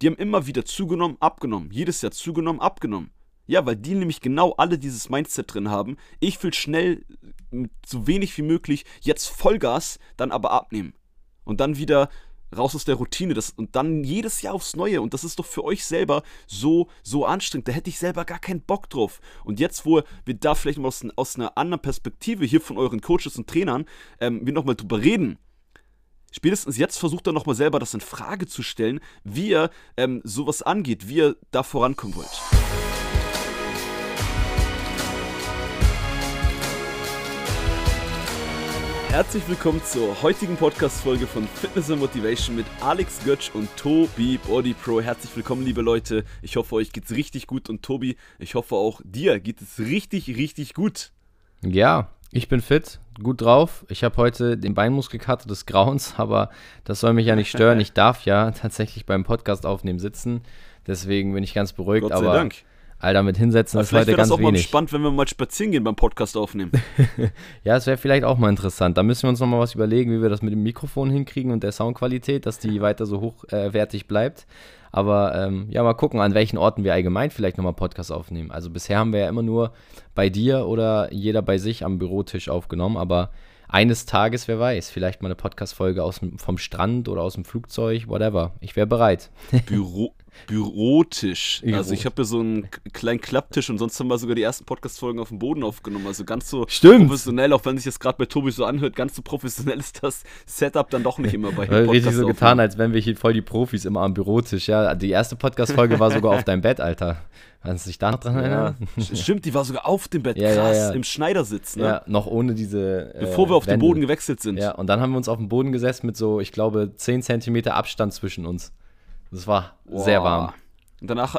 die haben immer wieder zugenommen, abgenommen. Jedes Jahr zugenommen, abgenommen. Ja, weil die nämlich genau alle dieses Mindset drin haben. Ich will schnell, mit so wenig wie möglich, jetzt Vollgas, dann aber abnehmen. Und dann wieder raus aus der Routine das, und dann jedes Jahr aufs Neue. Und das ist doch für euch selber so, so anstrengend. Da hätte ich selber gar keinen Bock drauf. Und jetzt, wo wir da vielleicht mal aus, aus einer anderen Perspektive hier von euren Coaches und Trainern, ähm, wir nochmal drüber reden, spätestens jetzt versucht er nochmal selber das in Frage zu stellen, wie ihr ähm, sowas angeht, wie ihr da vorankommen wollt. Herzlich willkommen zur heutigen Podcast-Folge von Fitness and Motivation mit Alex Götsch und Tobi Body Pro. Herzlich willkommen, liebe Leute. Ich hoffe, euch geht's richtig gut und Tobi, ich hoffe auch dir geht es richtig, richtig gut. Ja, ich bin fit, gut drauf. Ich habe heute den Beinmuskelkater des Grauens, aber das soll mich ja nicht stören. Ich darf ja tatsächlich beim Podcast aufnehmen sitzen. Deswegen bin ich ganz beruhigt. Gott sei aber Dank. Alter, mit hinsetzen ist heute ganz das auch wenig. mal spannend, wenn wir mal spazieren gehen beim Podcast aufnehmen. ja, es wäre vielleicht auch mal interessant. Da müssen wir uns noch mal was überlegen, wie wir das mit dem Mikrofon hinkriegen und der Soundqualität, dass die weiter so hochwertig äh, bleibt. Aber ähm, ja, mal gucken, an welchen Orten wir allgemein vielleicht nochmal Podcast aufnehmen. Also bisher haben wir ja immer nur bei dir oder jeder bei sich am Bürotisch aufgenommen, aber eines Tages, wer weiß, vielleicht mal eine Podcast-Folge vom Strand oder aus dem Flugzeug, whatever. Ich wäre bereit. Büro, Bürotisch. Also ich habe ja so einen kleinen Klapptisch und sonst haben wir sogar die ersten Podcast-Folgen auf dem Boden aufgenommen. Also ganz so Stimmt. professionell, auch wenn sich das gerade bei Tobi so anhört, ganz so professionell ist das Setup dann doch nicht immer bei Podcast. Richtig so getan, als wären wir hier voll die Profis immer am Bürotisch. Ja, die erste Podcast-Folge war sogar auf deinem Bett, Alter. Kannst du dich da noch dran erinnern? Ja. Stimmt, die war sogar auf dem Bett. Ja, Krass, ja, im Schneidersitz. Ne? Ja, noch ohne diese. Äh, Bevor wir auf Wände. den Boden gewechselt sind. Ja, und dann haben wir uns auf dem Boden gesessen mit so, ich glaube, 10 Zentimeter Abstand zwischen uns. Das war wow. sehr warm. Und danach,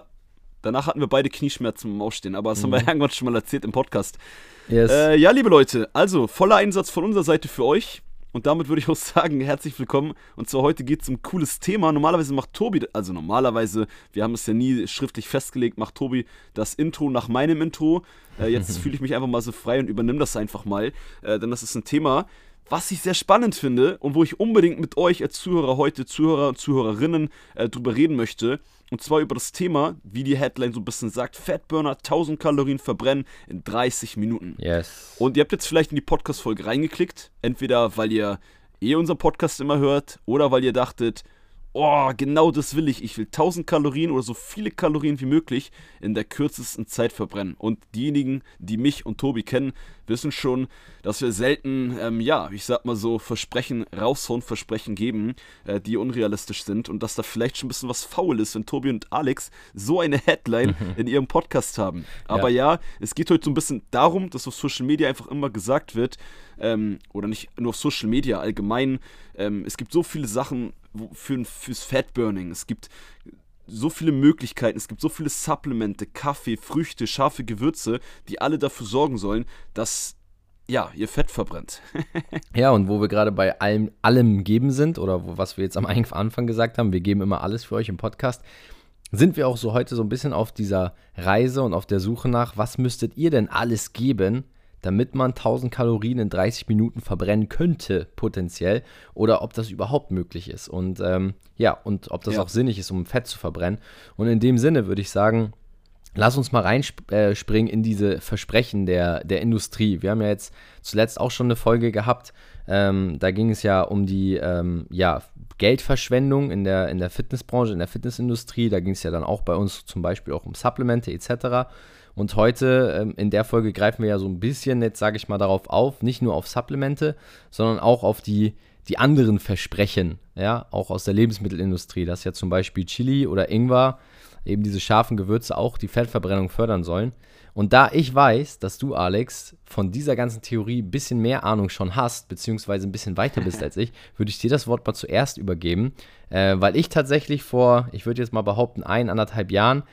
danach hatten wir beide Knieschmerzen im Aufstehen, aber das mhm. haben wir mhm. irgendwann schon mal erzählt im Podcast. Yes. Äh, ja, liebe Leute, also voller Einsatz von unserer Seite für euch. Und damit würde ich auch sagen, herzlich willkommen. Und zwar heute geht es um ein cooles Thema. Normalerweise macht Tobi, also normalerweise, wir haben es ja nie schriftlich festgelegt, macht Tobi das Intro nach meinem Intro. Äh, jetzt fühle ich mich einfach mal so frei und übernehme das einfach mal. Äh, denn das ist ein Thema, was ich sehr spannend finde und wo ich unbedingt mit euch als Zuhörer heute, Zuhörer und Zuhörerinnen, äh, drüber reden möchte. Und zwar über das Thema, wie die Headline so ein bisschen sagt, Fatburner 1000 Kalorien verbrennen in 30 Minuten. Yes. Und ihr habt jetzt vielleicht in die Podcast-Folge reingeklickt, entweder weil ihr eh unseren Podcast immer hört oder weil ihr dachtet, oh, genau das will ich. Ich will 1000 Kalorien oder so viele Kalorien wie möglich in der kürzesten Zeit verbrennen. Und diejenigen, die mich und Tobi kennen, wissen schon, dass wir selten, ähm, ja, ich sag mal so, Versprechen raushauen, Versprechen geben, äh, die unrealistisch sind und dass da vielleicht schon ein bisschen was faul ist, wenn Tobi und Alex so eine Headline in ihrem Podcast haben. Aber ja. ja, es geht heute so ein bisschen darum, dass auf Social Media einfach immer gesagt wird, ähm, oder nicht nur auf Social Media allgemein, ähm, es gibt so viele Sachen für, fürs Fatburning. Es gibt so viele Möglichkeiten, es gibt so viele Supplemente, Kaffee, Früchte, scharfe Gewürze, die alle dafür sorgen sollen, dass ja, ihr Fett verbrennt. ja, und wo wir gerade bei allem, allem geben sind, oder wo, was wir jetzt am Anfang gesagt haben, wir geben immer alles für euch im Podcast, sind wir auch so heute so ein bisschen auf dieser Reise und auf der Suche nach, was müsstet ihr denn alles geben, damit man 1000 Kalorien in 30 Minuten verbrennen könnte, potenziell, oder ob das überhaupt möglich ist. Und ähm, ja, und ob das ja. auch sinnig ist, um Fett zu verbrennen. Und in dem Sinne würde ich sagen, lass uns mal reinspringen in diese Versprechen der, der Industrie. Wir haben ja jetzt zuletzt auch schon eine Folge gehabt. Ähm, da ging es ja um die ähm, ja, Geldverschwendung in der, in der Fitnessbranche, in der Fitnessindustrie. Da ging es ja dann auch bei uns zum Beispiel auch um Supplemente etc. Und heute ähm, in der Folge greifen wir ja so ein bisschen, jetzt sage ich mal, darauf auf, nicht nur auf Supplemente, sondern auch auf die, die anderen Versprechen, ja, auch aus der Lebensmittelindustrie, dass ja zum Beispiel Chili oder Ingwer, eben diese scharfen Gewürze auch die Fettverbrennung fördern sollen. Und da ich weiß, dass du, Alex, von dieser ganzen Theorie ein bisschen mehr Ahnung schon hast, beziehungsweise ein bisschen weiter bist als ich, würde ich dir das Wort mal zuerst übergeben, äh, weil ich tatsächlich vor, ich würde jetzt mal behaupten, ein, anderthalb Jahren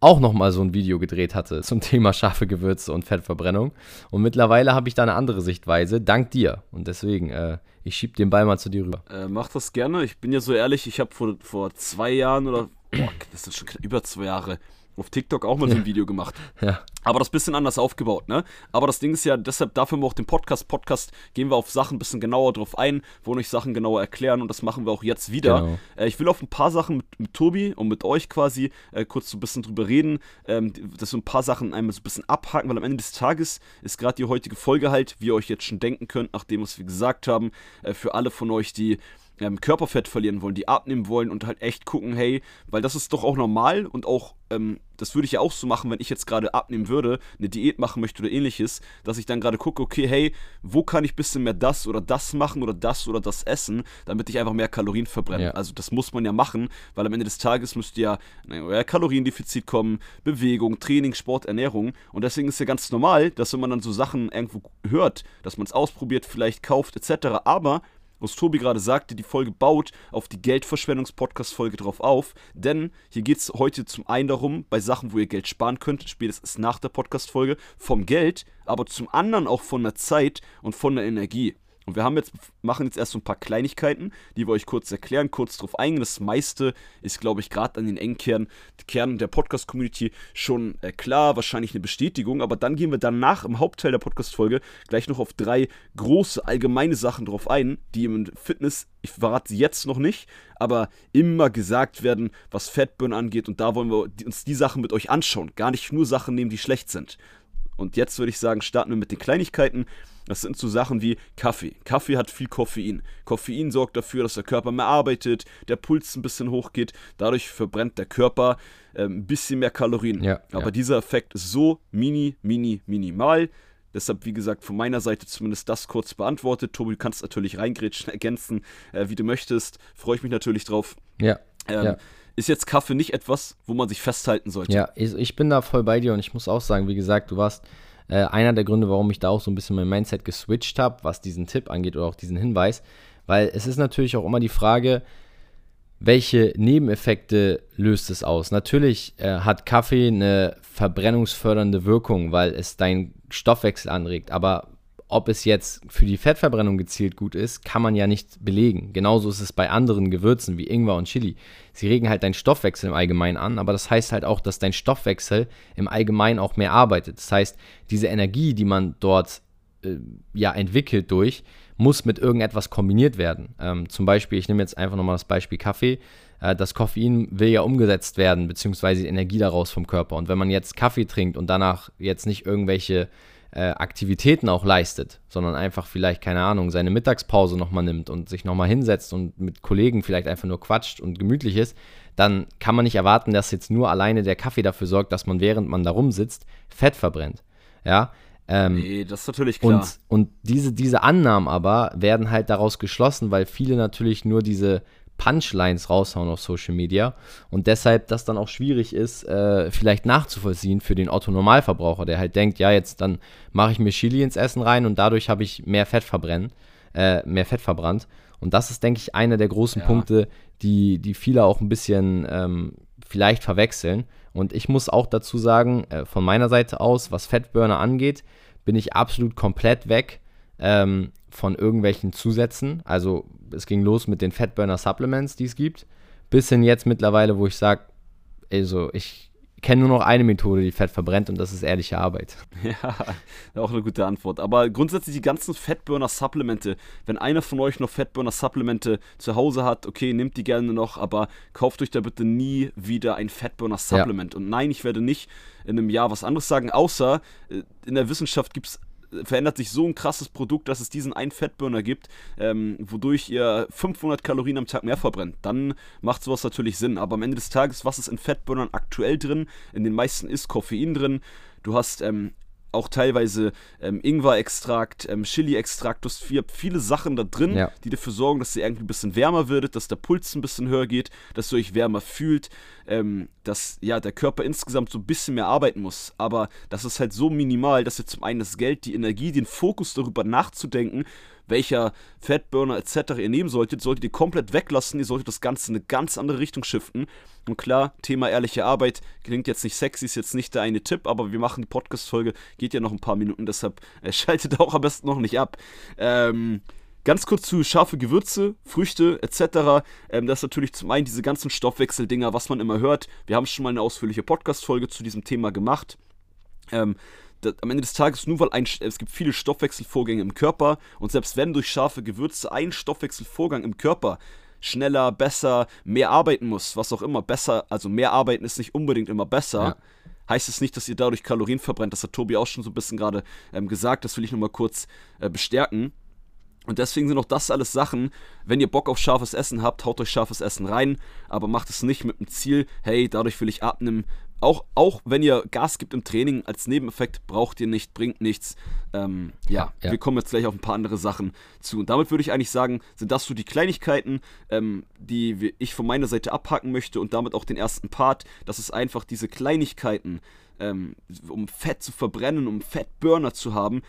auch nochmal so ein Video gedreht hatte zum Thema scharfe Gewürze und Fettverbrennung. Und mittlerweile habe ich da eine andere Sichtweise, dank dir. Und deswegen, äh, ich schieb den Ball mal zu dir rüber. Äh, mach das gerne. Ich bin ja so ehrlich, ich habe vor, vor zwei Jahren oder, boah, das ist schon über zwei Jahre, auf TikTok auch mal so ein Video gemacht. Ja. Aber das bisschen anders aufgebaut, ne? Aber das Ding ist ja, deshalb dafür auch den Podcast. Podcast gehen wir auf Sachen ein bisschen genauer drauf ein, wollen euch Sachen genauer erklären und das machen wir auch jetzt wieder. Genau. Äh, ich will auf ein paar Sachen mit, mit Tobi und mit euch quasi äh, kurz so ein bisschen drüber reden, ähm, dass wir ein paar Sachen einmal so ein bisschen abhaken, weil am Ende des Tages ist gerade die heutige Folge halt, wie ihr euch jetzt schon denken könnt, nachdem was wir gesagt haben, äh, für alle von euch, die ähm, Körperfett verlieren wollen, die abnehmen wollen und halt echt gucken, hey, weil das ist doch auch normal und auch, ähm, das würde ich ja auch so machen, wenn ich jetzt gerade abnehmen würde, eine Diät machen möchte oder ähnliches, dass ich dann gerade gucke, okay, hey, wo kann ich ein bisschen mehr das oder das machen oder das oder das essen, damit ich einfach mehr Kalorien verbrenne. Ja. Also das muss man ja machen, weil am Ende des Tages müsst ihr ja in euer Kaloriendefizit kommen, Bewegung, Training, Sport, Ernährung und deswegen ist ja ganz normal, dass wenn man dann so Sachen irgendwo hört, dass man es ausprobiert, vielleicht kauft etc., aber was Tobi gerade sagte, die Folge baut auf die Geldverschwendungs-Podcast-Folge drauf auf, denn hier geht es heute zum einen darum, bei Sachen, wo ihr Geld sparen könnt, spätestens nach der Podcast-Folge, vom Geld, aber zum anderen auch von der Zeit und von der Energie. Und wir haben jetzt, machen jetzt erst so ein paar Kleinigkeiten, die wir euch kurz erklären, kurz drauf eingehen. Das meiste ist, glaube ich, gerade an den Engkern, Kernen der Podcast-Community schon äh, klar, wahrscheinlich eine Bestätigung. Aber dann gehen wir danach im Hauptteil der Podcast-Folge gleich noch auf drei große allgemeine Sachen drauf ein, die im Fitness, ich verrate sie jetzt noch nicht, aber immer gesagt werden, was Fatburn angeht. Und da wollen wir uns die Sachen mit euch anschauen. Gar nicht nur Sachen nehmen, die schlecht sind. Und jetzt würde ich sagen, starten wir mit den Kleinigkeiten. Das sind so Sachen wie Kaffee. Kaffee hat viel Koffein. Koffein sorgt dafür, dass der Körper mehr arbeitet, der Puls ein bisschen hochgeht. Dadurch verbrennt der Körper ähm, ein bisschen mehr Kalorien. Ja, Aber ja. dieser Effekt ist so mini, mini, minimal. Deshalb, wie gesagt, von meiner Seite zumindest das kurz beantwortet. Tobi, du kannst natürlich reingrätschen, ergänzen, äh, wie du möchtest. Freue ich mich natürlich drauf. Ja. Ähm, Ja. Ist jetzt Kaffee nicht etwas, wo man sich festhalten sollte? Ja, ich, ich bin da voll bei dir und ich muss auch sagen, wie gesagt, du warst äh, einer der Gründe, warum ich da auch so ein bisschen mein Mindset geswitcht habe, was diesen Tipp angeht oder auch diesen Hinweis. Weil es ist natürlich auch immer die Frage, welche Nebeneffekte löst es aus? Natürlich äh, hat Kaffee eine verbrennungsfördernde Wirkung, weil es deinen Stoffwechsel anregt, aber ob es jetzt für die Fettverbrennung gezielt gut ist, kann man ja nicht belegen. Genauso ist es bei anderen Gewürzen wie Ingwer und Chili. Sie regen halt deinen Stoffwechsel im Allgemeinen an, aber das heißt halt auch, dass dein Stoffwechsel im Allgemeinen auch mehr arbeitet. Das heißt, diese Energie, die man dort äh, ja entwickelt durch, muss mit irgendetwas kombiniert werden. Ähm, zum Beispiel, ich nehme jetzt einfach nochmal das Beispiel Kaffee. Äh, das Koffein will ja umgesetzt werden, beziehungsweise die Energie daraus vom Körper. Und wenn man jetzt Kaffee trinkt und danach jetzt nicht irgendwelche äh, Aktivitäten auch leistet, sondern einfach vielleicht, keine Ahnung, seine Mittagspause nochmal nimmt und sich nochmal hinsetzt und mit Kollegen vielleicht einfach nur quatscht und gemütlich ist, dann kann man nicht erwarten, dass jetzt nur alleine der Kaffee dafür sorgt, dass man, während man da rumsitzt, Fett verbrennt. Ja, ähm, Nee, das ist natürlich klar. und, und diese, diese Annahmen aber werden halt daraus geschlossen, weil viele natürlich nur diese Punchlines raushauen auf Social Media und deshalb das dann auch schwierig ist, äh, vielleicht nachzuvollziehen für den Otto-Normalverbraucher, der halt denkt, ja, jetzt dann mache ich mir Chili ins Essen rein und dadurch habe ich mehr Fett verbrennen, äh, mehr Fett verbrannt. Und das ist, denke ich, einer der großen Ja. Punkte, die, die viele auch ein bisschen ähm, vielleicht verwechseln. Und ich muss auch dazu sagen, äh, von meiner Seite aus, was Fettburner angeht, bin ich absolut komplett weg ähm, von irgendwelchen Zusätzen. Also es ging los mit den Fatburner Supplements, die es gibt, bis hin jetzt mittlerweile, wo ich sage, also ich kenne nur noch eine Methode, die Fett verbrennt und das ist ehrliche Arbeit. Ja, auch eine gute Antwort. Aber grundsätzlich die ganzen Fettburner-Supplemente, wenn einer von euch noch Fettburner-Supplemente zu Hause hat, okay, nehmt die gerne noch, aber kauft euch da bitte nie wieder ein Fettburner-Supplement. Und nein, ich werde nicht in einem Jahr was anderes sagen, außer äh, in der Wissenschaft gibt es verändert sich so ein krasses Produkt, dass es diesen einen Fettburner gibt, ähm, wodurch ihr 500 Kalorien am Tag mehr verbrennt. Dann macht sowas natürlich Sinn. Aber am Ende des Tages, was ist in Fettburnern aktuell drin? In den meisten ist Koffein drin. Du hast ähm, auch teilweise ähm, Ingwer-Extrakt, ähm, Chili-Extrakt, du hast viel, viele Sachen da drin, Ja. die dafür sorgen, dass ihr irgendwie ein bisschen wärmer werdet, dass der Puls ein bisschen höher geht, dass ihr euch wärmer fühlt, ähm, dass ja der Körper insgesamt so ein bisschen mehr arbeiten muss. Aber das ist halt so minimal, dass ihr zum einen das Geld, die Energie, den Fokus darüber nachzudenken, welcher Fatburner etc. ihr nehmen solltet, solltet ihr komplett weglassen. Ihr solltet das Ganze in eine ganz andere Richtung shiften. Und klar, Thema ehrliche Arbeit klingt jetzt nicht sexy, ist jetzt nicht der eine Tipp, aber wir machen die Podcast-Folge, geht ja noch ein paar Minuten, deshalb äh, schaltet auch am besten noch nicht ab. Ähm, Ganz kurz zu scharfe Gewürze, Früchte etc. Ähm, das ist natürlich zum einen diese ganzen Stoffwechseldinger, was man immer hört. Wir haben schon mal eine ausführliche Podcast-Folge zu diesem Thema gemacht. Ähm, am Ende des Tages nur weil ein, es gibt viele Stoffwechselvorgänge im Körper und selbst wenn durch scharfe Gewürze ein Stoffwechselvorgang im Körper schneller, besser, mehr arbeiten muss, was auch immer, besser, also mehr arbeiten ist nicht unbedingt immer besser. Ja. Heißt es nicht, dass ihr dadurch Kalorien verbrennt. Das hat Tobi auch schon so ein bisschen gerade ähm, gesagt. Das will ich nochmal kurz äh, bestärken. Und deswegen sind auch das alles Sachen, wenn ihr Bock auf scharfes Essen habt, haut euch scharfes Essen rein, aber macht es nicht mit dem Ziel, hey, dadurch will ich abnehmen. Auch, auch wenn ihr Gas gibt im Training, als Nebeneffekt braucht ihr nicht, bringt nichts. Ähm, ja, ja, wir kommen jetzt gleich auf ein paar andere Sachen zu. Und damit würde ich eigentlich sagen, sind das so die Kleinigkeiten, ähm, die ich von meiner Seite abhaken möchte und damit auch den ersten Part. Das ist einfach diese Kleinigkeiten, ähm, um Fett zu verbrennen, um Fettburner zu haben,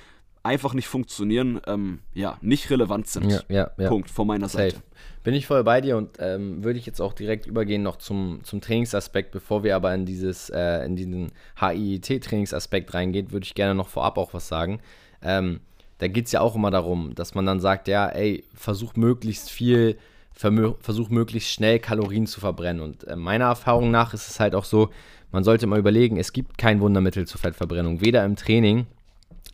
einfach nicht funktionieren, ähm, ja, nicht relevant sind. Ja, ja, ja. Punkt von meiner Safe. Seite. Bin ich voll bei dir und ähm, würde ich jetzt auch direkt übergehen noch zum, zum Trainingsaspekt, bevor wir aber in dieses, äh, in diesen HIIT-Trainingsaspekt reingehen, würde ich gerne noch vorab auch was sagen. Ähm, da geht es ja auch immer darum, dass man dann sagt, ja, ey, versuch möglichst viel, versuch möglichst schnell Kalorien zu verbrennen. Und äh, meiner Erfahrung nach ist es halt auch so, man sollte mal überlegen, es gibt kein Wundermittel zur Fettverbrennung, weder im Training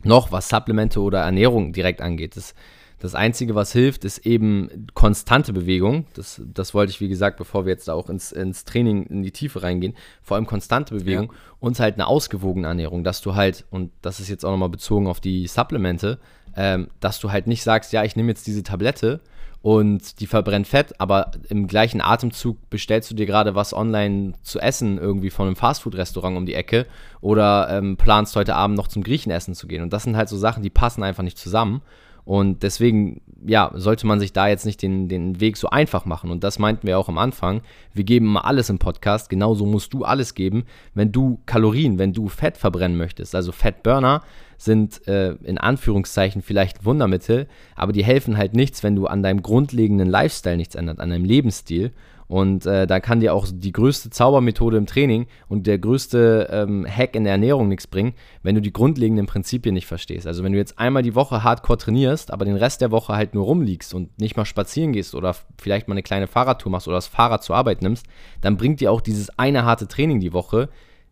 noch, was Supplemente oder Ernährung direkt angeht. Das, das Einzige, was hilft, ist eben konstante Bewegung. Das, das wollte ich, wie gesagt, bevor wir jetzt auch ins, ins Training in die Tiefe reingehen, vor allem konstante Bewegung ja. und halt eine ausgewogene Ernährung, dass du halt, und das ist jetzt auch nochmal bezogen auf die Supplemente, ähm, dass du halt nicht sagst, ja, ich nehme jetzt diese Tablette und die verbrennt Fett, aber im gleichen Atemzug bestellst du dir gerade was online zu essen, irgendwie von einem Fastfood-Restaurant um die Ecke oder ähm, planst heute Abend noch zum Griechen essen zu gehen. Und das sind halt so Sachen, die passen einfach nicht zusammen. Und deswegen, ja, sollte man sich da jetzt nicht den, den Weg so einfach machen. Und das meinten wir auch am Anfang. Wir geben immer alles im Podcast. Genauso musst du alles geben, wenn du Kalorien, wenn du Fett verbrennen möchtest. Also Fettburner sind äh, in Anführungszeichen vielleicht Wundermittel, aber die helfen halt nichts, wenn du an deinem grundlegenden Lifestyle nichts ändert, an deinem Lebensstil. Und äh, da kann dir auch die größte Zaubermethode im Training und der größte ähm, Hack in der Ernährung nichts bringen, wenn du die grundlegenden Prinzipien nicht verstehst. Also wenn du jetzt einmal die Woche hardcore trainierst, aber den Rest der Woche halt nur rumliegst und nicht mal spazieren gehst oder vielleicht mal eine kleine Fahrradtour machst oder das Fahrrad zur Arbeit nimmst, dann bringt dir auch dieses eine harte Training die Woche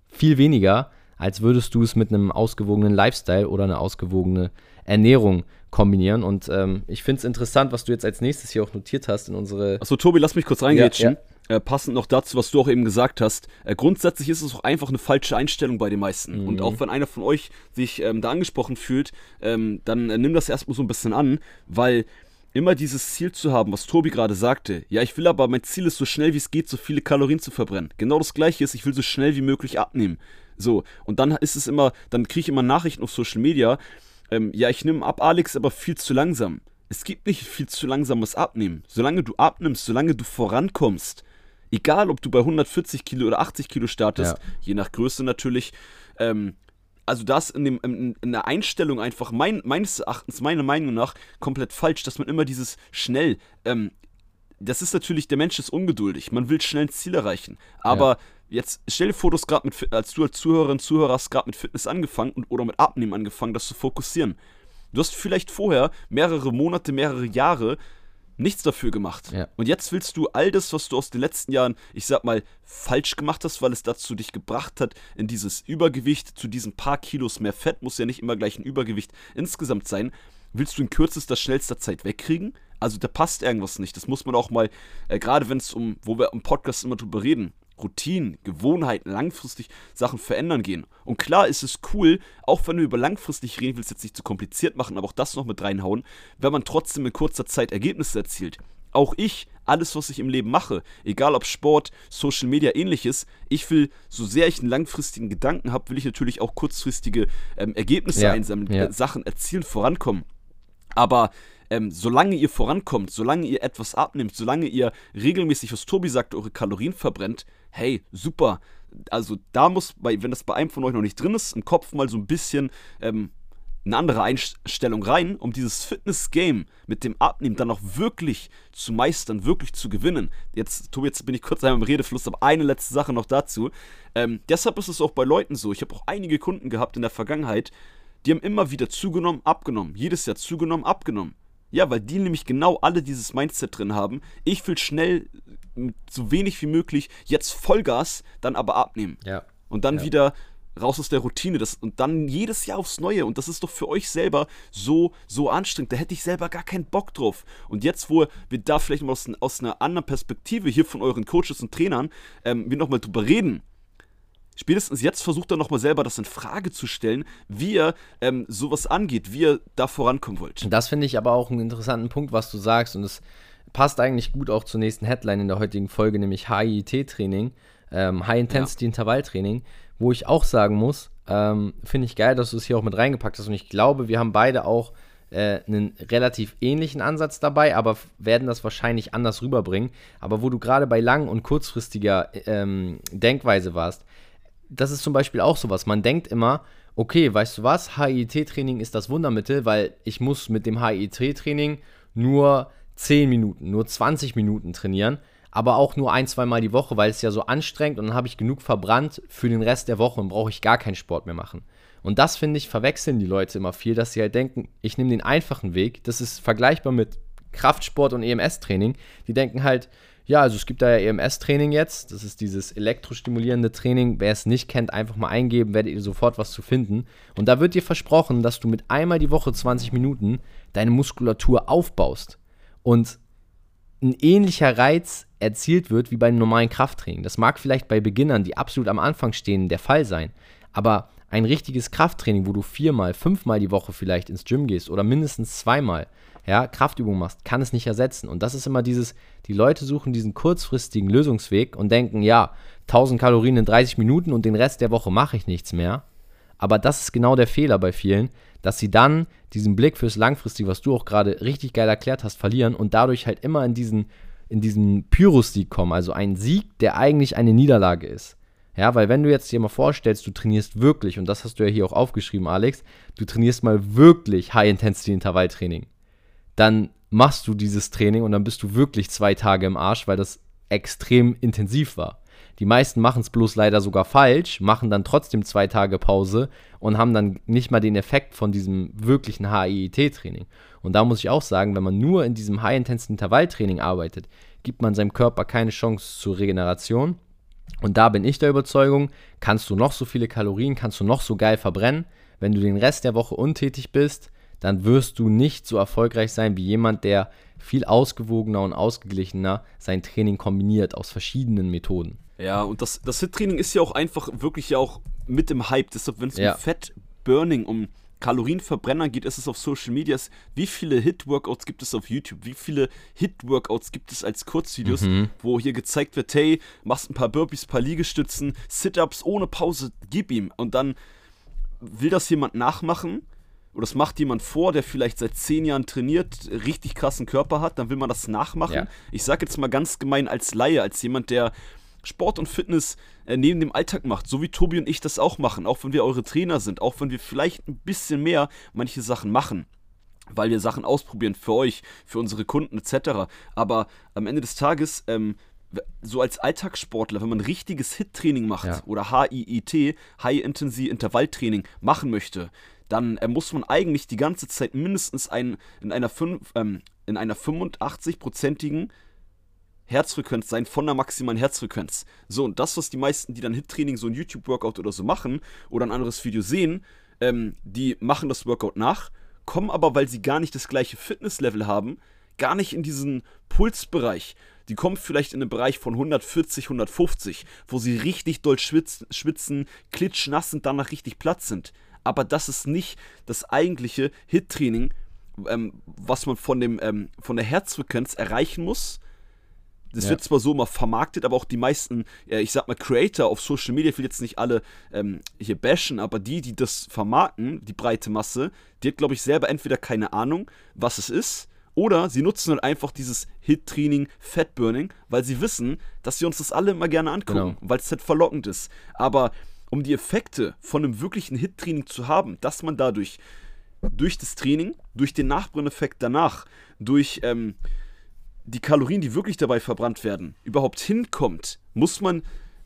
viel weniger, als würdest du es mit einem ausgewogenen Lifestyle oder einer ausgewogene Ernährung kombinieren. Und ähm, ich finde es interessant, was du jetzt als nächstes hier auch notiert hast in unsere. Achso, Tobi, lass mich kurz reingrätschen. Ja, ja. Äh, passend noch dazu, was du auch eben gesagt hast. Äh, grundsätzlich ist es auch einfach eine falsche Einstellung bei den meisten. Mhm. Und auch wenn einer von euch sich ähm, da angesprochen fühlt, ähm, dann äh, nimm das erstmal so ein bisschen an, weil immer dieses Ziel zu haben, was Tobi gerade sagte. Ja, ich will aber, mein Ziel ist so schnell wie es geht, so viele Kalorien zu verbrennen. Genau das gleiche ist, ich will so schnell wie möglich abnehmen. So, und dann ist es immer, dann kriege ich immer Nachrichten auf Social Media, ähm, ja, ich nehme ab, Alex, aber viel zu langsam. Es gibt nicht viel zu langsames Abnehmen. Solange du abnimmst, solange du vorankommst, egal ob du bei 140 Kilo oder 80 Kilo startest, ja. je nach Größe natürlich, ähm, also das in, dem, in, in der Einstellung einfach mein, meines Erachtens, meiner Meinung nach, komplett falsch, dass man immer dieses schnell, ähm, das ist natürlich, der Mensch ist ungeduldig, man will schnell ein Ziel erreichen, aber ja. Jetzt stell dir vor, du hast gerade mit, als du als Zuhörerin, Zuhörer hast gerade mit Fitness angefangen und, oder mit Abnehmen angefangen, das zu fokussieren. Du hast vielleicht vorher mehrere Monate, mehrere Jahre nichts dafür gemacht. Ja. Und jetzt willst du all das, was du aus den letzten Jahren, ich sag mal, falsch gemacht hast, weil es dazu dich gebracht hat, in dieses Übergewicht, zu diesen paar Kilos mehr Fett, muss ja nicht immer gleich ein Übergewicht insgesamt sein, willst du in kürzester, schnellster Zeit wegkriegen? Also da passt irgendwas nicht. Das muss man auch mal, äh, gerade wenn es um, wo wir im Podcast immer drüber reden, Routinen, Gewohnheiten, langfristig Sachen verändern gehen. Und klar ist es cool, auch wenn du über langfristig reden willst, jetzt nicht zu kompliziert machen, aber auch das noch mit reinhauen, wenn man trotzdem in kurzer Zeit Ergebnisse erzielt. Auch ich, alles, was ich im Leben mache, egal ob Sport, Social Media, ähnliches, ich will, so sehr ich einen langfristigen Gedanken habe, will ich natürlich auch kurzfristige ähm, Ergebnisse ja, einsammeln, ja. Äh, Sachen erzielen, vorankommen. Aber ähm, solange ihr vorankommt, solange ihr etwas abnimmt, solange ihr regelmäßig, was Tobi sagt, eure Kalorien verbrennt, hey, super. Also da muss, wenn das bei einem von euch noch nicht drin ist, im Kopf mal so ein bisschen ähm, eine andere Einstellung rein, um dieses Fitness-Game mit dem Abnehmen dann auch wirklich zu meistern, wirklich zu gewinnen. Jetzt, Tobi, jetzt bin ich kurz einmal im Redefluss, aber eine letzte Sache noch dazu. Ähm, deshalb ist es auch bei Leuten so. Ich habe auch einige Kunden gehabt in der Vergangenheit, die haben immer wieder zugenommen, abgenommen. Jedes Jahr zugenommen, abgenommen. Ja, weil die nämlich genau alle dieses Mindset drin haben. Ich will schnell so wenig wie möglich jetzt Vollgas, dann aber abnehmen. Ja. Und dann Ja. wieder raus aus der Routine. Das, und dann jedes Jahr aufs Neue. Und das ist doch für euch selber so, so anstrengend. Da hätte ich selber gar keinen Bock drauf. Und jetzt, wo wir da vielleicht mal aus, aus einer anderen Perspektive hier von euren Coaches und Trainern, ähm, wir nochmal drüber reden, spätestens jetzt versucht er nochmal selber das in Frage zu stellen, wie ihr ähm, sowas angeht, wie ihr da vorankommen wollt. Das finde ich aber auch einen interessanten Punkt, was du sagst. Und es passt eigentlich gut auch zur nächsten Headline in der heutigen Folge, nämlich HIIT-Training, ähm, High-Intensity-Intervall-Training, wo ich auch sagen muss, ähm, finde ich geil, dass du es hier auch mit reingepackt hast. Und ich glaube, wir haben beide auch äh, einen relativ ähnlichen Ansatz dabei, aber werden das wahrscheinlich anders rüberbringen. Aber wo du gerade bei lang- und kurzfristiger ähm, Denkweise warst, das ist zum Beispiel auch sowas. Man denkt immer, okay, weißt du was, HIIT-Training ist das Wundermittel, weil ich muss mit dem HIIT-Training nur 10 Minuten, nur 20 Minuten trainieren, aber auch nur ein, zweimal die Woche, weil es ja so anstrengend und dann habe ich genug verbrannt für den Rest der Woche und brauche ich gar keinen Sport mehr machen. Und das finde ich, verwechseln die Leute immer viel, dass sie halt denken, ich nehme den einfachen Weg. Das ist vergleichbar mit Kraftsport und EMS-Training. Die denken halt, ja, also es gibt da ja EMS-Training jetzt. Das ist dieses elektrostimulierende Training. Wer es nicht kennt, einfach mal eingeben, werdet ihr sofort was zu finden. Und da wird dir versprochen, dass du mit einmal die Woche 20 Minuten deine Muskulatur aufbaust. Und ein ähnlicher Reiz erzielt wird wie beim normalen Krafttraining. Das mag vielleicht bei Beginnern, die absolut am Anfang stehen, der Fall sein. Aber ein richtiges Krafttraining, wo du viermal, fünfmal die Woche vielleicht ins Gym gehst oder mindestens zweimal, ja, Kraftübungen machst, kann es nicht ersetzen. Und das ist immer dieses, die Leute suchen diesen kurzfristigen Lösungsweg und denken, ja, 1000 Kalorien in 30 Minuten und den Rest der Woche mache ich nichts mehr. Aber das ist genau der Fehler bei vielen, dass sie dann diesen Blick fürs Langfristige, was du auch gerade richtig geil erklärt hast, verlieren und dadurch halt immer in diesen, in diesen Pyrrhus-Sieg kommen. Also ein Sieg, der eigentlich eine Niederlage ist. Ja, weil wenn du jetzt dir mal vorstellst, du trainierst wirklich, und das hast du ja hier auch aufgeschrieben, Alex, du trainierst mal wirklich High-Intensity-Intervalltraining, dann machst du dieses Training und dann bist du wirklich zwei Tage im Arsch, weil das extrem intensiv war. Die meisten machen es bloß leider sogar falsch, machen dann trotzdem zwei Tage Pause und haben dann nicht mal den Effekt von diesem wirklichen HIIT-Training. Und da muss ich auch sagen, wenn man nur in diesem High-Intensity-Intervalltraining arbeitet, gibt man seinem Körper keine Chance zur Regeneration. Und da bin ich der Überzeugung, kannst du noch so viele Kalorien, kannst du noch so geil verbrennen, wenn du den Rest der Woche untätig bist, dann wirst du nicht so erfolgreich sein wie jemand, der viel ausgewogener und ausgeglichener sein Training kombiniert aus verschiedenen Methoden. Ja, und das, das HIT-Training ist ja auch einfach wirklich ja auch mit dem Hype. Deshalb, wenn es Ja. um Fett-Burning, um Kalorienverbrenner geht, ist es auf Social Media. Wie viele Hit-Workouts gibt es auf YouTube? Wie viele Hit-Workouts gibt es als Kurzvideos, Mhm. wo hier gezeigt wird, hey, machst ein paar Burpees, ein paar Liegestützen, Sit-Ups ohne Pause, gib ihm. Und dann will das jemand nachmachen oder das macht jemand vor, der vielleicht seit zehn Jahren trainiert, richtig krassen Körper hat, dann will man das nachmachen. Ja. Ich sage jetzt mal ganz gemein als Laie, als jemand, der Sport und Fitness äh, neben dem Alltag macht, so wie Tobi und ich das auch machen, auch wenn wir eure Trainer sind, auch wenn wir vielleicht ein bisschen mehr manche Sachen machen weil wir Sachen ausprobieren für euch, für unsere Kunden etc. Aber am Ende des Tages, ähm, so als Alltagssportler, wenn man richtiges HIT-Training macht Ja. oder HIIT, High-Intensity Intervalltraining machen möchte, dann äh, muss man eigentlich die ganze Zeit mindestens ein, in einer, fünf, ähm, in einer 85-prozentigen Herzfrequenz sein von der maximalen Herzfrequenz. So, und das, was die meisten, die dann HIT-Training, so ein YouTube-Workout oder so machen oder ein anderes Video sehen, ähm, die machen das Workout nach, kommen aber, weil sie gar nicht das gleiche Fitnesslevel haben, gar nicht in diesen Pulsbereich. Die kommen vielleicht in den Bereich von 140, 150, wo sie richtig doll schwitz, schwitzen, klitschnass sind, danach richtig platt sind. Aber das ist nicht das eigentliche HIT-Training, ähm, was man von, dem, ähm, von der Herzfrequenz erreichen muss. Das Ja. wird zwar so immer vermarktet, aber auch die meisten, äh, ich sag mal, Creator auf Social Media, ich will jetzt nicht alle ähm, hier bashen, aber die, die das vermarkten, die breite Masse, die hat, glaube ich, selber entweder keine Ahnung, was es ist, oder sie nutzen halt einfach dieses Hit-Training, Fat-Burning, weil sie wissen, dass sie uns das alle immer gerne angucken, Genau. weil es halt verlockend ist. Aber um die Effekte von einem wirklichen Hit-Training zu haben, dass man dadurch durch das Training, durch den Nachbrenneffekt danach, durch ähm, die Kalorien, die wirklich dabei verbrannt werden, überhaupt hinkommt, muss man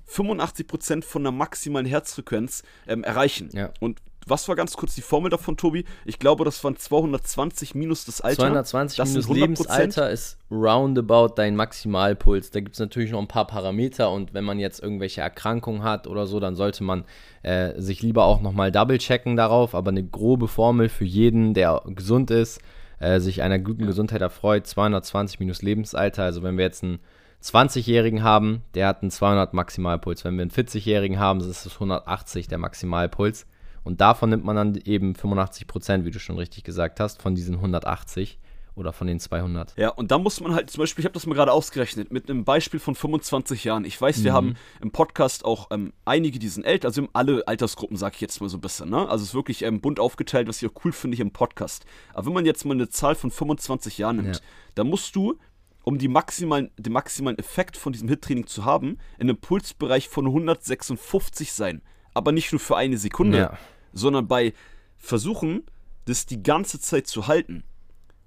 85% von der maximalen Herzfrequenz ähm, erreichen. Ja. Und was war ganz kurz die Formel davon, Tobi? Ich glaube, das waren 220 minus das Alter. 220 das minus Lebensalter ist roundabout dein Maximalpuls. Da gibt es natürlich noch ein paar Parameter und wenn man jetzt irgendwelche Erkrankungen hat oder so, dann sollte man äh, sich lieber auch nochmal double checken darauf. Aber eine grobe Formel für jeden, der gesund ist, äh, sich einer guten Gesundheit erfreut, 220 minus Lebensalter. Also wenn wir jetzt einen 20-Jährigen haben, der hat einen 200 Maximalpuls. Wenn wir einen 40-Jährigen haben, ist es 180 der Maximalpuls. Und davon nimmt man dann eben 85 Prozent, wie du schon richtig gesagt hast, von diesen 180 oder von den 200. Ja, und da muss man halt zum Beispiel, ich habe das mal gerade ausgerechnet, mit einem Beispiel von 25 Jahren. Ich weiß, wir mhm. haben im Podcast auch ähm, einige, die sind älter, also alle Altersgruppen, sage ich jetzt mal so ein bisschen. Ne? Also es ist wirklich ähm, bunt aufgeteilt, was ich auch cool finde hier im Podcast. Aber wenn man jetzt mal eine Zahl von 25 Jahren nimmt, ja. dann musst du um die maximalen, den maximalen Effekt von diesem Hit-Training zu haben, in einem Pulsbereich von 156 sein. Aber nicht nur für eine Sekunde, ja sondern bei Versuchen, das die ganze Zeit zu halten.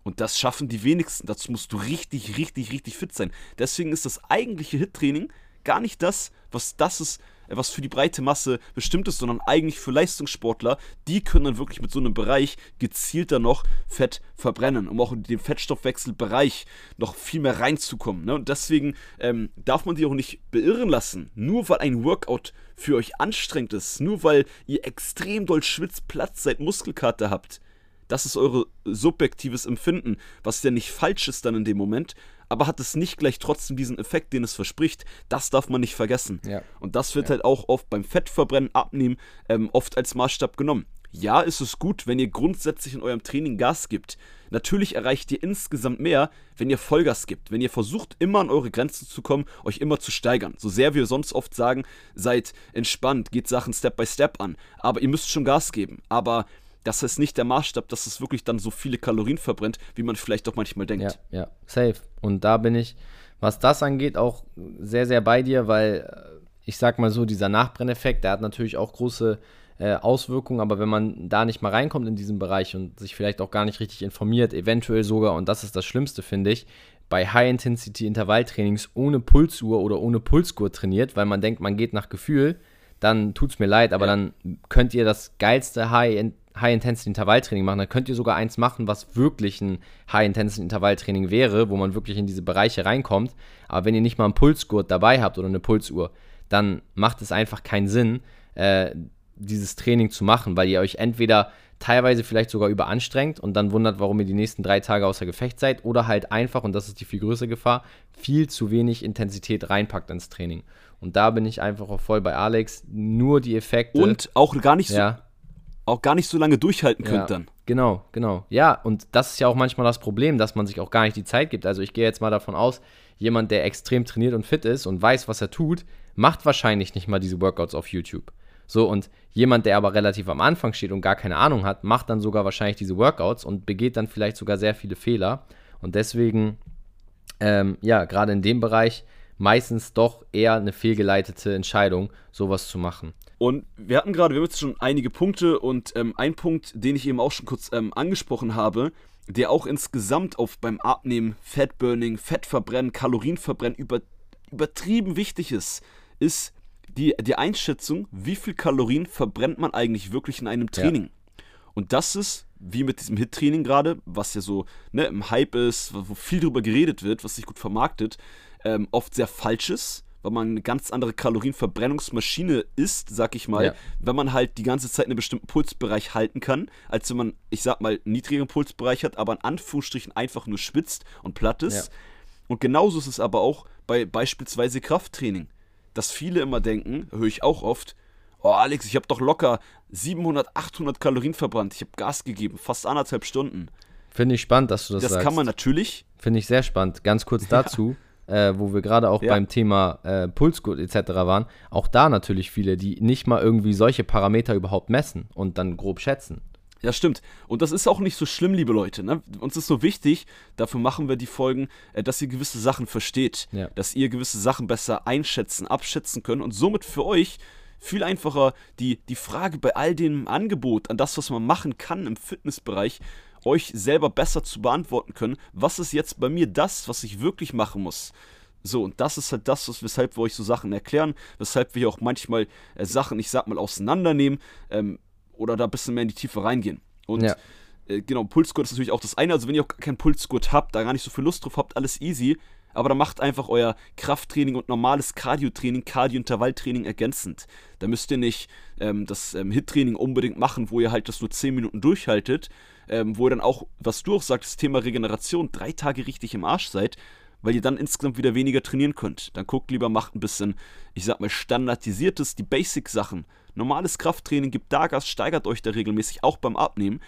Und das schaffen die wenigsten. Dazu musst du richtig, richtig, richtig fit sein. Deswegen ist das eigentliche Hit-Training gar nicht das, was das ist, was für die breite Masse bestimmt ist, sondern eigentlich für Leistungssportler. Die können dann wirklich mit so einem Bereich gezielter noch Fett verbrennen, um auch in den Fettstoffwechselbereich noch viel mehr reinzukommen. Ne? Und deswegen ähm, darf man die auch nicht beirren lassen. Nur weil ein Workout für euch anstrengend ist, nur weil ihr extrem doll schwitzt, Platz seid, Muskelkater habt. Das ist eure subjektives Empfinden, was ja nicht falsch ist dann in dem Moment, aber hat es nicht gleich trotzdem diesen Effekt, den es verspricht. Das darf man nicht vergessen. Ja. Und das wird ja. halt auch oft beim Fettverbrennen, Abnehmen ähm, oft als Maßstab genommen. Ja, ist es gut, wenn ihr grundsätzlich in eurem Training Gas gibt. Natürlich erreicht ihr insgesamt mehr, wenn ihr Vollgas gibt, wenn ihr versucht, immer an eure Grenzen zu kommen, euch immer zu steigern. So sehr wir sonst oft sagen, seid entspannt, geht Sachen Step by Step an. Aber ihr müsst schon Gas geben. Aber das ist nicht der Maßstab, dass es wirklich dann so viele Kalorien verbrennt, wie man vielleicht doch manchmal denkt. Ja, ja, safe. Und da bin ich, was das angeht, auch sehr, sehr bei dir, weil äh, ich sag mal so, dieser Nachbrenneffekt, der hat natürlich auch große äh, Auswirkungen, aber wenn man da nicht mal reinkommt in diesen Bereich und sich vielleicht auch gar nicht richtig informiert, eventuell sogar, und das ist das Schlimmste, finde ich, bei High-Intensity-Intervalltrainings ohne Pulsuhr oder ohne Pulsgur trainiert, weil man denkt, man geht nach Gefühl, dann tut es mir leid, aber ja. dann könnt ihr das geilste High High-Intensity-Intervalltraining machen. Dann könnt ihr sogar eins machen, was wirklich ein High-Intensity-Intervalltraining wäre, wo man wirklich in diese Bereiche reinkommt. Aber wenn ihr nicht mal einen Pulsgurt dabei habt oder eine Pulsuhr, dann macht es einfach keinen Sinn, äh, dieses Training zu machen, weil ihr euch entweder teilweise vielleicht sogar überanstrengt und dann wundert, warum ihr die nächsten drei Tage außer Gefecht seid oder halt einfach, und das ist die viel größere Gefahr, viel zu wenig Intensität reinpackt ins Training. Und da bin ich einfach auch voll bei Alex. Nur die Effekte. Und auch gar nicht so, ja auch gar nicht so lange durchhalten könnt ja, dann. Genau, genau. Ja, und das ist ja auch manchmal das Problem, dass man sich auch gar nicht die Zeit gibt. Also ich gehe jetzt mal davon aus, jemand, der extrem trainiert und fit ist und weiß, was er tut, macht wahrscheinlich nicht mal diese Workouts auf YouTube. So, und jemand, der aber relativ am Anfang steht und gar keine Ahnung hat, macht dann sogar wahrscheinlich diese Workouts und begeht dann vielleicht sogar sehr viele Fehler. Und deswegen, ähm, ja, gerade in dem Bereich meistens doch eher eine fehlgeleitete Entscheidung, sowas zu machen. Und wir hatten gerade, wir haben jetzt schon einige Punkte und ähm, ein Punkt, den ich eben auch schon kurz ähm, angesprochen habe, der auch insgesamt auf beim Abnehmen, Fettburning, Fettverbrennen, Kalorienverbrennen über, übertrieben wichtig ist, ist die, die Einschätzung, wie viel Kalorien verbrennt man eigentlich wirklich in einem Training. Ja. Und das ist, wie mit diesem Hit-Training gerade, was ja so ne, im Hype ist, wo viel drüber geredet wird, was sich gut vermarktet, ähm, oft sehr falsch ist weil man eine ganz andere Kalorienverbrennungsmaschine ist, sag ich mal, ja. wenn man halt die ganze Zeit einen bestimmten Pulsbereich halten kann, als wenn man, ich sag mal, einen niedrigeren Pulsbereich hat, aber in Anführungsstrichen einfach nur schwitzt und platt ist. Ja. Und genauso ist es aber auch bei beispielsweise Krafttraining, dass viele immer denken, höre ich auch oft, oh Alex, ich habe doch locker 700, 800 Kalorien verbrannt, ich habe Gas gegeben, fast anderthalb Stunden. Finde ich spannend, dass du das, das sagst. Das kann man natürlich. Finde ich sehr spannend. Ganz kurz dazu. Ja äh, wo wir gerade auch ja. beim Thema äh, Pulsgurt etc. waren, auch da natürlich viele, die nicht mal irgendwie solche Parameter überhaupt messen und dann grob schätzen. Ja, stimmt. Und das ist auch nicht so schlimm, liebe Leute. Ne? Uns ist so wichtig, dafür machen wir die Folgen, äh, dass ihr gewisse Sachen versteht, ja. dass ihr gewisse Sachen besser einschätzen, abschätzen könnt und somit für euch viel einfacher die, die Frage bei all dem Angebot an das, was man machen kann im Fitnessbereich, euch selber besser zu beantworten können, was ist jetzt bei mir das, was ich wirklich machen muss. So, und das ist halt das, weshalb wir euch so Sachen erklären, weshalb wir auch manchmal äh, Sachen, ich sag mal, auseinandernehmen. Ähm, oder da ein bisschen mehr in die Tiefe reingehen. Und ja. äh, genau, Pulsgurt ist natürlich auch das eine. Also wenn ihr auch keinen Pulsgurt habt, da gar nicht so viel Lust drauf habt, alles easy. Aber dann macht einfach euer Krafttraining und normales Cardio-Training, Cardio-Intervalltraining ergänzend. Da müsst ihr nicht ähm, das ähm, HIT-Training unbedingt machen, wo ihr halt das nur 10 Minuten durchhaltet, ähm, wo ihr dann auch, was du auch sagst, das Thema Regeneration, drei Tage richtig im Arsch seid, weil ihr dann insgesamt wieder weniger trainieren könnt. Dann guckt lieber, macht ein bisschen, ich sag mal, standardisiertes, die Basic-Sachen. Normales Krafttraining, gibt da Gas, steigert euch da regelmäßig, auch beim Abnehmen.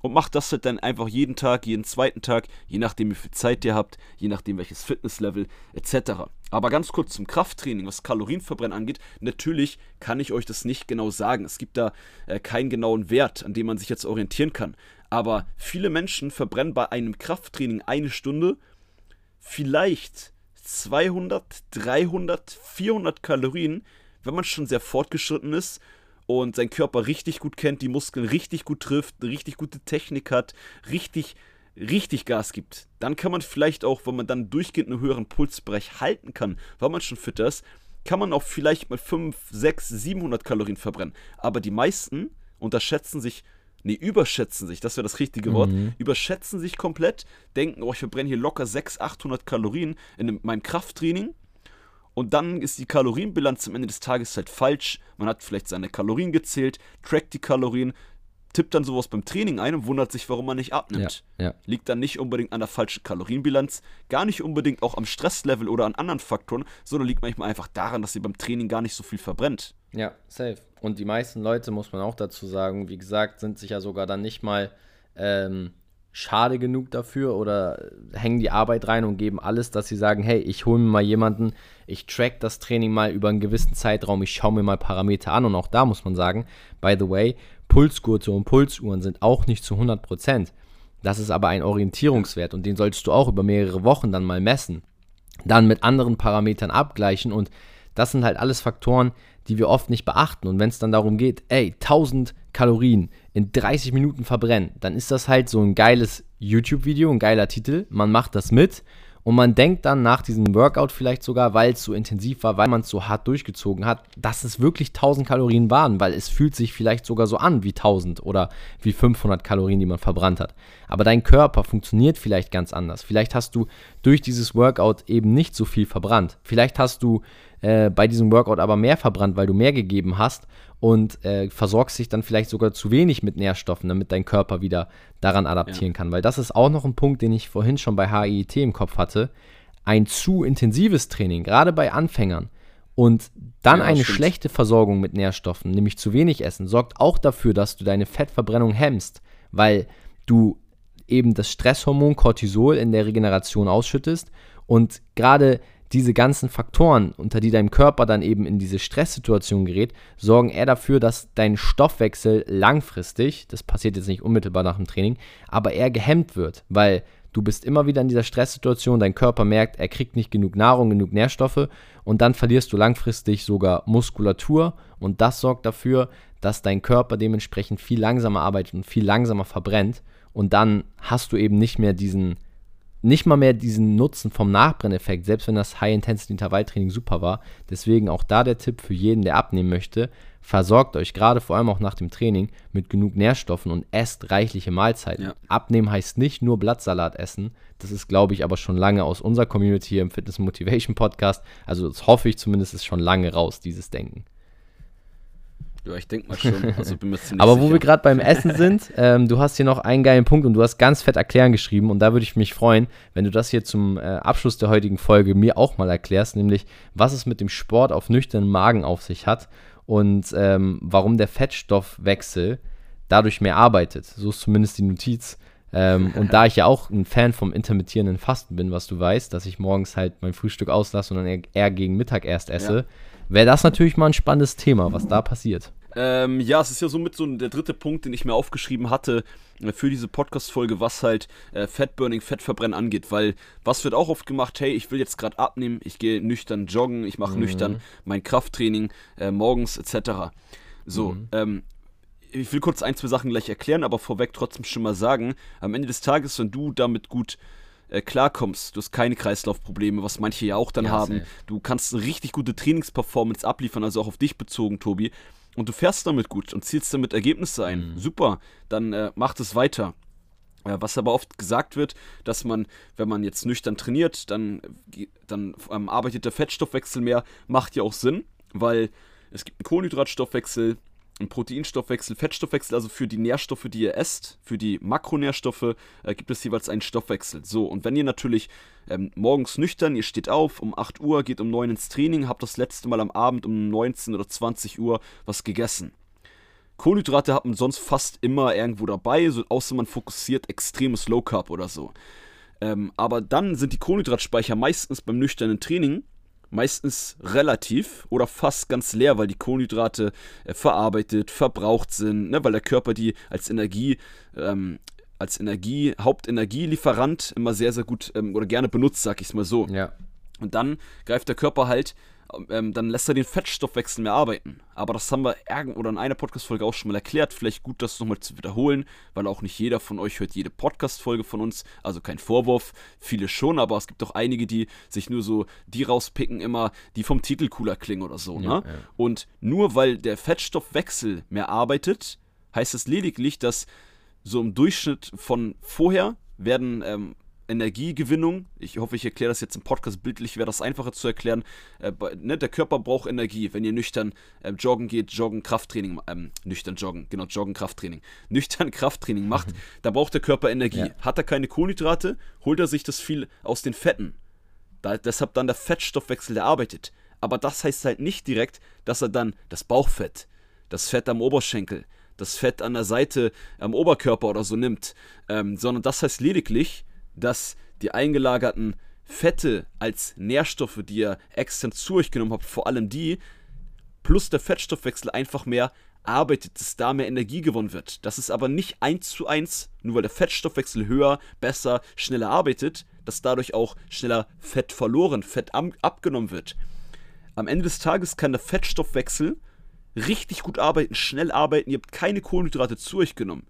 Und macht das halt dann einfach jeden Tag, jeden zweiten Tag, je nachdem, wie viel Zeit ihr habt, je nachdem, welches Fitnesslevel etc. Aber ganz kurz zum Krafttraining, was Kalorienverbrennen angeht. Natürlich kann ich euch das nicht genau sagen. Es gibt da äh, keinen genauen Wert, an dem man sich jetzt orientieren kann. Aber viele Menschen verbrennen bei einem Krafttraining eine Stunde vielleicht 200, 300, 400 Kalorien, wenn man schon sehr fortgeschritten ist und seinen Körper richtig gut kennt, die Muskeln richtig gut trifft, eine richtig gute Technik hat, richtig, richtig Gas gibt. Dann kann man vielleicht auch, wenn man dann durchgehend einen höheren Pulsbereich halten kann, weil man schon fitter ist, kann man auch vielleicht mal 5, 6, 700 Kalorien verbrennen. Aber die meisten unterschätzen sich nee, überschätzen sich, das wäre das richtige Wort, mhm. überschätzen sich komplett, denken, oh, ich verbrenne hier locker 600, 800 Kalorien in meinem Krafttraining. Und dann ist die Kalorienbilanz am Ende des Tages halt falsch. Man hat vielleicht seine Kalorien gezählt, trackt die Kalorien, tippt dann sowas beim Training ein und wundert sich, warum man nicht abnimmt. Ja, ja. Liegt dann nicht unbedingt an der falschen Kalorienbilanz, gar nicht unbedingt auch am Stresslevel oder an anderen Faktoren, sondern liegt manchmal einfach daran, dass ihr beim Training gar nicht so viel verbrennt. Ja, safe. Und die meisten Leute, muss man auch dazu sagen, wie gesagt, sind sich ja sogar dann nicht mal ähm, schade genug dafür oder hängen die Arbeit rein und geben alles, dass sie sagen, hey, ich hole mir mal jemanden, ich track das Training mal über einen gewissen Zeitraum, ich schaue mir mal Parameter an und auch da muss man sagen, by the way, Pulsgurte und Pulsuhren sind auch nicht zu 100 Prozent. Das ist aber ein Orientierungswert und den solltest du auch über mehrere Wochen dann mal messen. Dann mit anderen Parametern abgleichen und das sind halt alles Faktoren, die wir oft nicht beachten. Und wenn es dann darum geht, ey, 1000 Kalorien in 30 Minuten verbrennen, dann ist das halt so ein geiles YouTube-Video, ein geiler Titel. Man macht das mit und man denkt dann nach diesem Workout vielleicht sogar, weil es so intensiv war, weil man es so hart durchgezogen hat, dass es wirklich 1000 Kalorien waren, weil es fühlt sich vielleicht sogar so an wie 1000 oder wie 500 Kalorien, die man verbrannt hat. Aber dein Körper funktioniert vielleicht ganz anders. Vielleicht hast du durch dieses Workout eben nicht so viel verbrannt. Vielleicht hast du äh, bei diesem Workout aber mehr verbrannt, weil du mehr gegeben hast und äh, versorgst dich dann vielleicht sogar zu wenig mit Nährstoffen, damit dein Körper wieder daran adaptieren ja. kann. Weil das ist auch noch ein Punkt, den ich vorhin schon bei HIIT im Kopf hatte. Ein zu intensives Training, gerade bei Anfängern, und dann ja, eine stimmt. schlechte Versorgung mit Nährstoffen, nämlich zu wenig Essen, sorgt auch dafür, dass du deine Fettverbrennung hemmst, weil du eben das Stresshormon Cortisol in der Regeneration ausschüttest und gerade diese ganzen Faktoren, unter die dein Körper dann eben in diese Stresssituation gerät, sorgen eher dafür, dass dein Stoffwechsel langfristig, das passiert jetzt nicht unmittelbar nach dem Training, aber eher gehemmt wird, weil du bist immer wieder in dieser Stresssituation, dein Körper merkt, er kriegt nicht genug Nahrung, genug Nährstoffe und dann verlierst du langfristig sogar Muskulatur und das sorgt dafür, dass dein Körper dementsprechend viel langsamer arbeitet und viel langsamer verbrennt und dann hast du eben nicht mehr diesen nicht mal mehr diesen Nutzen vom Nachbrenneffekt, selbst wenn das High-Intensity-Intervalltraining super war. Deswegen auch da der Tipp für jeden, der abnehmen möchte, versorgt euch gerade vor allem auch nach dem Training mit genug Nährstoffen und esst reichliche Mahlzeiten. Ja. Abnehmen heißt nicht nur Blattsalat essen. Das ist, glaube ich, aber schon lange aus unserer Community hier im Fitness Motivation Podcast. Also das hoffe ich zumindest, ist schon lange raus, dieses Denken. Ja, ich denke mal schon. Also bin mir ziemlich Aber wo sicher. wir gerade beim Essen sind, ähm, du hast hier noch einen geilen Punkt und du hast ganz fett erklären geschrieben und da würde ich mich freuen, wenn du das hier zum äh, Abschluss der heutigen Folge mir auch mal erklärst, nämlich was es mit dem Sport auf nüchternen Magen auf sich hat und ähm, warum der Fettstoffwechsel dadurch mehr arbeitet. So ist zumindest die Notiz. Ähm, und da ich ja auch ein Fan vom intermittierenden Fasten bin, was du weißt, dass ich morgens halt mein Frühstück auslasse und dann eher gegen Mittag erst esse, ja. wäre das natürlich mal ein spannendes Thema, was da passiert. Ähm, ja, es ist ja somit so der dritte Punkt, den ich mir aufgeschrieben hatte äh, für diese Podcast-Folge, was halt äh, Fettburning, Fettverbrennen angeht. Weil was wird auch oft gemacht? Hey, ich will jetzt gerade abnehmen, ich gehe nüchtern joggen, ich mache mhm. nüchtern mein Krafttraining äh, morgens etc. So, mhm. ähm, ich will kurz ein, zwei Sachen gleich erklären, aber vorweg trotzdem schon mal sagen, am Ende des Tages, wenn du damit gut äh, klarkommst, du hast keine Kreislaufprobleme, was manche ja auch dann ja, haben, safe. du kannst eine richtig gute Trainingsperformance abliefern, also auch auf dich bezogen, Tobi, und du fährst damit gut und zielst damit Ergebnisse ein, mhm. super, dann äh, macht es weiter. Was aber oft gesagt wird, dass man, wenn man jetzt nüchtern trainiert, dann, dann ähm, arbeitet der Fettstoffwechsel mehr, macht ja auch Sinn, weil es gibt einen Kohlenhydratstoffwechsel, Proteinstoffwechsel, Fettstoffwechsel, also für die Nährstoffe, die ihr esst, für die Makronährstoffe äh, gibt es jeweils einen Stoffwechsel. So, und wenn ihr natürlich ähm, morgens nüchtern, ihr steht auf um 8 Uhr, geht um 9 ins Training, habt das letzte Mal am Abend um 19 oder 20 Uhr was gegessen. Kohlenhydrate hat man sonst fast immer irgendwo dabei, so, außer man fokussiert extremes Low Carb oder so. Ähm, aber dann sind die Kohlenhydratspeicher meistens beim nüchternen Training meistens relativ oder fast ganz leer, weil die Kohlenhydrate äh, verarbeitet, verbraucht sind, ne, weil der Körper die als Energie, ähm, als Energie, Hauptenergielieferant immer sehr, sehr gut ähm, oder gerne benutzt, sag ich es mal so. Ja. Und dann greift der Körper halt ähm, dann lässt er den Fettstoffwechsel mehr arbeiten. Aber das haben wir oder in einer Podcast-Folge auch schon mal erklärt. Vielleicht gut, das nochmal zu wiederholen, weil auch nicht jeder von euch hört jede Podcast-Folge von uns. Also kein Vorwurf, viele schon, aber es gibt auch einige, die sich nur so die rauspicken, immer, die vom Titel cooler klingen oder so. Ja, ne? Ja. Und nur weil der Fettstoffwechsel mehr arbeitet, heißt es lediglich, dass so im Durchschnitt von vorher werden ähm, Energiegewinnung. Ich hoffe, ich erkläre das jetzt im Podcast bildlich, wäre das einfacher zu erklären. Äh, ne, der Körper braucht Energie. Wenn ihr nüchtern äh, joggen geht, joggen, Krafttraining, ähm, nüchtern joggen, genau, joggen, Krafttraining, nüchtern Krafttraining macht, da braucht der Körper Energie. Ja. Hat er keine Kohlenhydrate, holt er sich das viel aus den Fetten. Da, deshalb dann der Fettstoffwechsel, der arbeitet. Aber das heißt halt nicht direkt, dass er dann das Bauchfett, das Fett am Oberschenkel, das Fett an der Seite am Oberkörper oder so nimmt, ähm, sondern das heißt lediglich, dass die eingelagerten Fette als Nährstoffe, die ihr extern zu euch genommen habt, vor allem die, plus der Fettstoffwechsel einfach mehr arbeitet, dass da mehr Energie gewonnen wird. Das ist aber nicht eins zu eins, nur weil der Fettstoffwechsel höher, besser, schneller arbeitet, dass dadurch auch schneller Fett verloren, Fett abgenommen wird. Am Ende des Tages kann der Fettstoffwechsel richtig gut arbeiten, schnell arbeiten, ihr habt keine Kohlenhydrate zu euch genommen.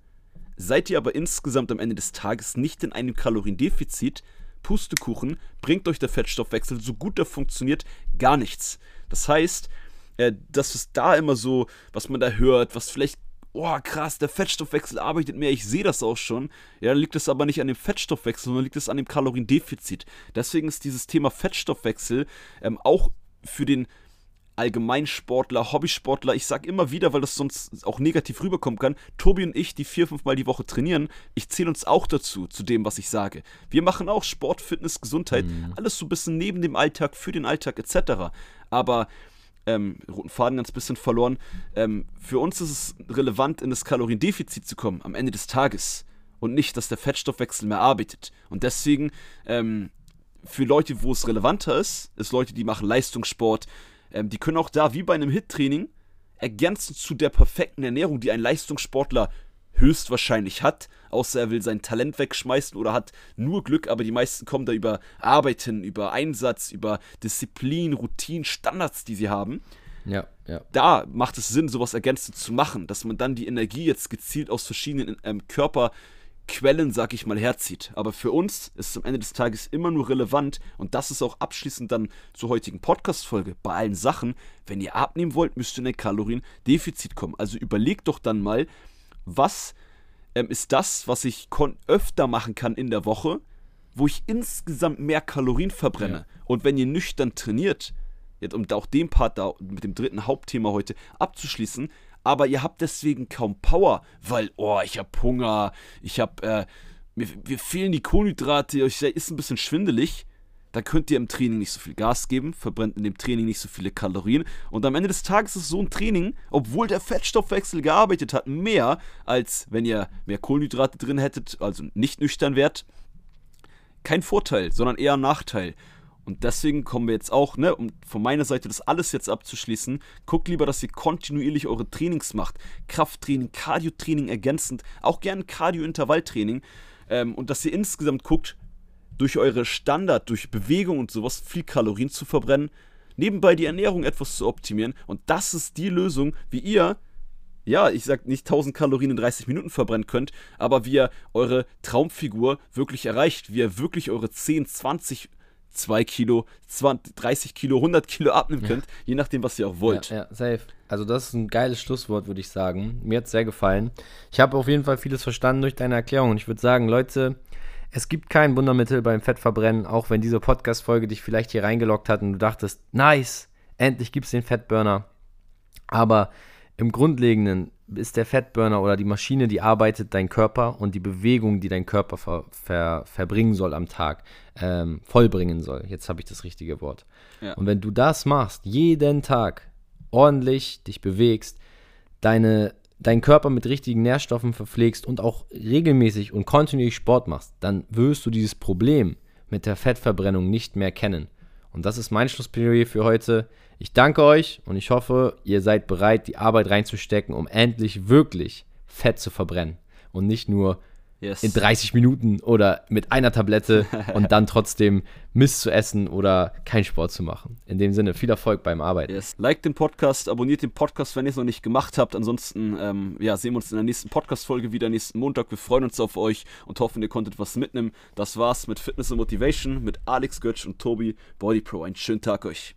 Seid ihr aber insgesamt am Ende des Tages nicht in einem Kaloriendefizit, Pustekuchen, bringt euch der Fettstoffwechsel, so gut er funktioniert, gar nichts. Das heißt, äh, das ist da immer so, was man da hört, was vielleicht, oh krass, der Fettstoffwechsel arbeitet mehr, ich sehe das auch schon. Ja, liegt es aber nicht an dem Fettstoffwechsel, sondern liegt es an dem Kaloriendefizit. Deswegen ist dieses Thema Fettstoffwechsel ähm, auch für den Allgemeinsportler, Hobbysportler, ich sag immer wieder, weil das sonst auch negativ rüberkommen kann, Tobi und ich, die vier, fünf Mal die Woche trainieren, ich zähle uns auch dazu, zu dem, was ich sage. Wir machen auch Sport, Fitness, Gesundheit, mhm. alles so ein bisschen neben dem Alltag, für den Alltag etc. Aber ähm, roten Faden ganz bisschen verloren. Ähm, für uns ist es relevant, in das Kaloriendefizit zu kommen am Ende des Tages und nicht, dass der Fettstoffwechsel mehr arbeitet. Und deswegen ähm, für Leute, wo es relevanter ist, ist Leute, die machen Leistungssport, ähm, die können auch da, wie bei einem Hit-Training, ergänzen zu der perfekten Ernährung, die ein Leistungssportler höchstwahrscheinlich hat, außer er will sein Talent wegschmeißen oder hat nur Glück, aber die meisten kommen da über Arbeiten, über Einsatz, über Disziplin, Routinen, Standards, die sie haben. Ja, ja. Da macht es Sinn, sowas ergänzend zu machen, dass man dann die Energie jetzt gezielt aus verschiedenen ähm, Körper Quellen, sag ich mal, herzieht. Aber für uns ist es am Ende des Tages immer nur relevant und das ist auch abschließend dann zur heutigen Podcast-Folge. Bei allen Sachen, wenn ihr abnehmen wollt, müsst ihr in ein Kaloriendefizit kommen. Also überlegt doch dann mal, was ähm, ist das, was ich öfter machen kann in der Woche, wo ich insgesamt mehr Kalorien verbrenne. Ja. Und wenn ihr nüchtern trainiert, jetzt um auch den Part da mit dem dritten Hauptthema heute abzuschließen, aber ihr habt deswegen kaum Power, weil, oh, ich hab Hunger, ich hab, äh, mir, mir fehlen die Kohlenhydrate, euch ist ein bisschen schwindelig, dann könnt ihr im Training nicht so viel Gas geben, verbrennt in dem Training nicht so viele Kalorien. Und am Ende des Tages ist so ein Training, obwohl der Fettstoffwechsel gearbeitet hat, mehr als wenn ihr mehr Kohlenhydrate drin hättet, also nicht nüchtern wärt. Kein Vorteil, sondern eher ein Nachteil. Und deswegen kommen wir jetzt auch, ne, um von meiner Seite das alles jetzt abzuschließen, guckt lieber, dass ihr kontinuierlich eure Trainings macht. Krafttraining, Cardiotraining ergänzend, auch gerne Cardio-Intervalltraining. Ähm, und dass ihr insgesamt guckt, durch eure Standard, durch Bewegung und sowas viel Kalorien zu verbrennen, nebenbei die Ernährung etwas zu optimieren. Und das ist die Lösung, wie ihr ja, ich sag nicht 1000 Kalorien in 30 Minuten verbrennen könnt, aber wie ihr eure Traumfigur wirklich erreicht, wie ihr wirklich eure 10, 20 2 Kilo, 20, 30 Kilo, 100 Kilo abnehmen könnt, ja. je nachdem, was ihr auch wollt. Ja, ja, safe. Also das ist ein geiles Schlusswort, würde ich sagen. Mir hat es sehr gefallen. Ich habe auf jeden Fall vieles verstanden durch deine Erklärung und ich würde sagen, Leute, es gibt kein Wundermittel beim Fettverbrennen, auch wenn diese Podcast-Folge dich vielleicht hier reingeloggt hat und du dachtest, nice, endlich gibt es den Fettburner. Aber im Grundlegenden ist der Fettburner oder die Maschine, die arbeitet dein Körper und die Bewegung, die dein Körper ver, ver, verbringen soll am Tag, ähm, vollbringen soll. Jetzt habe ich das richtige Wort. Ja. Und wenn du das machst, jeden Tag ordentlich dich bewegst, deine, deinen Körper mit richtigen Nährstoffen verpflegst und auch regelmäßig und kontinuierlich Sport machst, dann wirst du dieses Problem mit der Fettverbrennung nicht mehr kennen. Und das ist mein Schlussplädoyer für heute. Ich danke euch und ich hoffe, ihr seid bereit, die Arbeit reinzustecken, um endlich wirklich Fett zu verbrennen und nicht nur yes. in 30 Minuten oder mit einer Tablette und dann trotzdem Mist zu essen oder keinen Sport zu machen. In dem Sinne, viel Erfolg beim Arbeiten. Yes. Like den Podcast, abonniert den Podcast, wenn ihr es noch nicht gemacht habt. Ansonsten ähm, ja, sehen wir uns in der nächsten Podcast-Folge wieder nächsten Montag. Wir freuen uns auf euch und hoffen, ihr konntet was mitnehmen. Das war's mit Fitness und Motivation mit Alex Götsch und Tobi Body Pro. Einen schönen Tag euch.